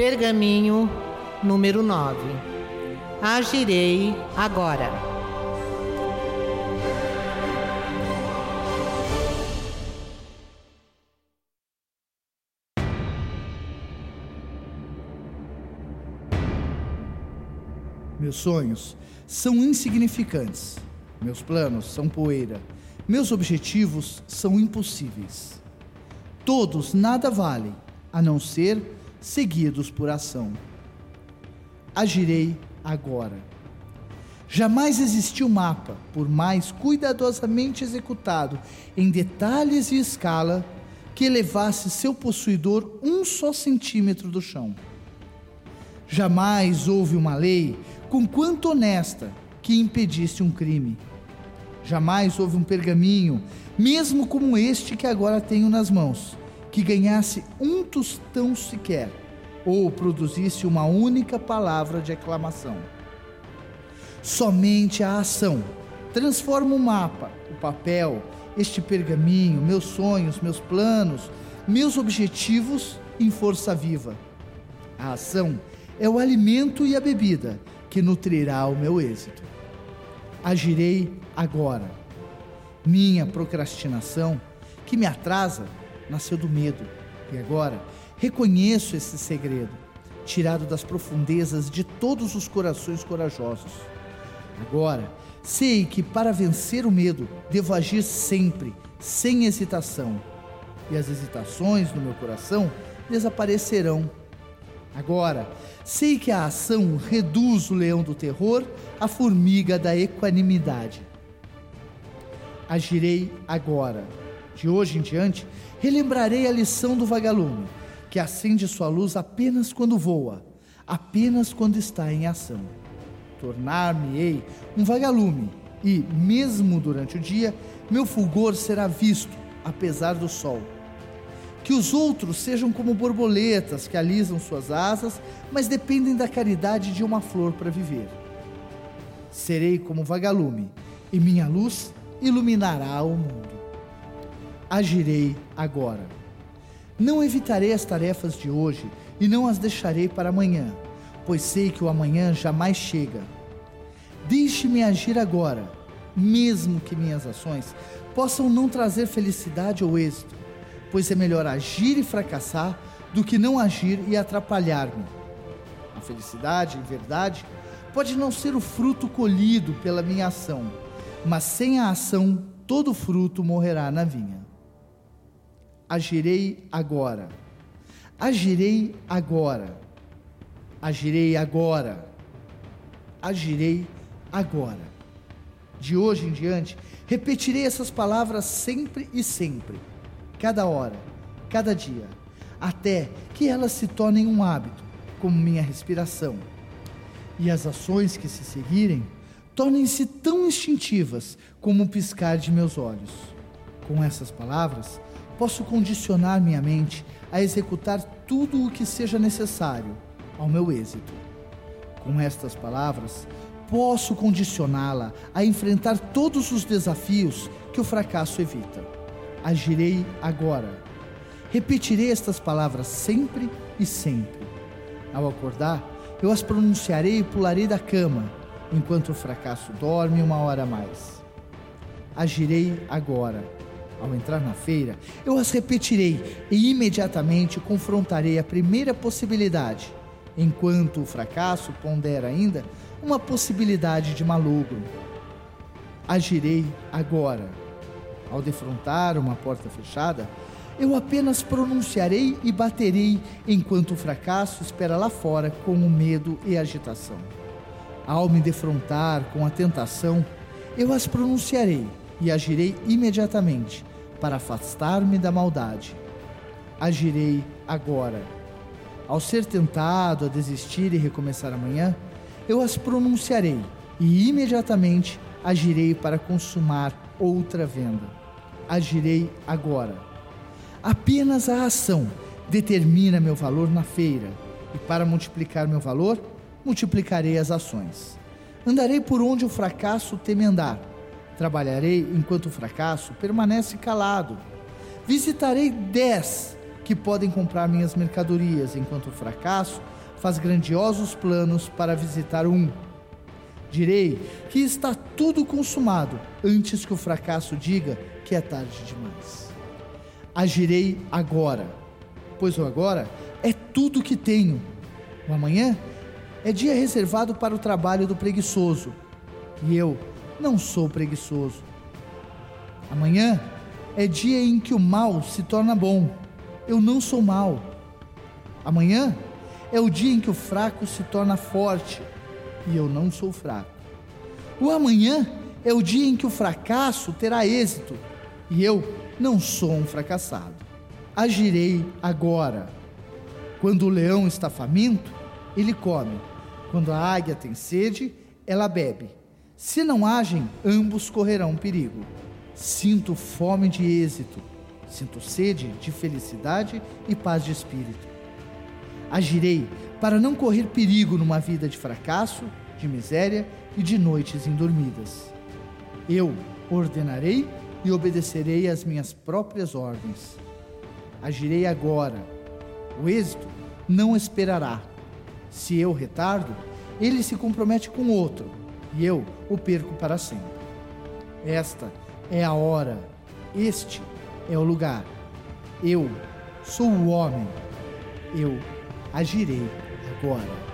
Pergaminho número 9. Agirei agora. Meus sonhos são insignificantes. Meus planos são poeira. Meus objetivos são impossíveis. Todos nada valem, a não ser seguidos por ação. Agirei agora. Jamais existiu mapa, por mais cuidadosamente executado em detalhes e escala, que elevasse seu possuidor um só centímetro do chão. Jamais houve uma lei com quanto honesta que impedisse um crime. Jamais houve um pergaminho, mesmo como este que agora tenho nas mãos, que ganhasse um tostão sequer, ou produzisse uma única palavra de aclamação. Somente a ação transforma o mapa, o papel, este pergaminho, meus sonhos, meus planos, meus objetivos em força viva. A ação é o alimento e a bebida que nutrirá o meu êxito. Agirei agora. Minha procrastinação, que me atrasa, nasceu do medo. E agora reconheço esse segredo, tirado das profundezas de todos os corações corajosos. Agora sei que para vencer o medo devo agir sempre, sem hesitação. E as hesitações no meu coração desaparecerão Agora, sei que a ação reduz o leão do terror à formiga da equanimidade. Agirei agora. De hoje em diante, relembrarei a lição do vagalume, que acende sua luz apenas quando voa, apenas quando está em ação. Tornar-me-ei um vagalume, e, mesmo durante o dia, meu fulgor será visto, apesar do sol que os outros sejam como borboletas que alisam suas asas, mas dependem da caridade de uma flor para viver. Serei como vagalume, e minha luz iluminará o mundo. Agirei agora. Não evitarei as tarefas de hoje e não as deixarei para amanhã, pois sei que o amanhã jamais chega. Deixe-me agir agora, mesmo que minhas ações possam não trazer felicidade ou êxito pois é melhor agir e fracassar do que não agir e atrapalhar-me. A felicidade, em verdade, pode não ser o fruto colhido pela minha ação, mas sem a ação, todo fruto morrerá na vinha. Agirei agora. Agirei agora. Agirei agora. Agirei agora. De hoje em diante, repetirei essas palavras sempre e sempre cada hora, cada dia, até que elas se tornem um hábito, como minha respiração. E as ações que se seguirem tornem-se tão instintivas como o piscar de meus olhos. Com essas palavras, posso condicionar minha mente a executar tudo o que seja necessário ao meu êxito. Com estas palavras, posso condicioná-la a enfrentar todos os desafios que o fracasso evita agirei agora. Repetirei estas palavras sempre e sempre. Ao acordar, eu as pronunciarei e pularei da cama, enquanto o fracasso dorme uma hora a mais. Agirei agora. Ao entrar na feira, eu as repetirei e imediatamente confrontarei a primeira possibilidade, enquanto o fracasso pondera ainda uma possibilidade de malogro. Agirei agora ao defrontar uma porta fechada, eu apenas pronunciarei e baterei enquanto o fracasso espera lá fora com o medo e agitação. Ao me defrontar com a tentação, eu as pronunciarei e agirei imediatamente para afastar-me da maldade. Agirei agora. Ao ser tentado a desistir e recomeçar amanhã, eu as pronunciarei e imediatamente agirei para consumar outra venda agirei agora. Apenas a ação determina meu valor na feira, e para multiplicar meu valor, multiplicarei as ações. Andarei por onde o fracasso teme andar. Trabalharei enquanto o fracasso permanece calado. Visitarei dez que podem comprar minhas mercadorias, enquanto o fracasso faz grandiosos planos para visitar um. Direi que está tudo consumado antes que o fracasso diga que é tarde demais. Agirei agora, pois o agora é tudo que tenho. O amanhã é dia reservado para o trabalho do preguiçoso, e eu não sou preguiçoso. Amanhã é dia em que o mal se torna bom. Eu não sou mal. Amanhã é o dia em que o fraco se torna forte e eu não sou fraco. O amanhã é o dia em que o fracasso terá êxito e eu não sou um fracassado. Agirei agora. Quando o leão está faminto, ele come. Quando a águia tem sede, ela bebe. Se não agem, ambos correrão perigo. Sinto fome de êxito, sinto sede de felicidade e paz de espírito. Agirei para não correr perigo numa vida de fracasso, de miséria e de noites indormidas. Eu ordenarei e obedecerei às minhas próprias ordens. Agirei agora. O êxito não esperará. Se eu retardo, ele se compromete com outro e eu o perco para sempre. Esta é a hora, este é o lugar. Eu sou o homem. Eu agirei agora.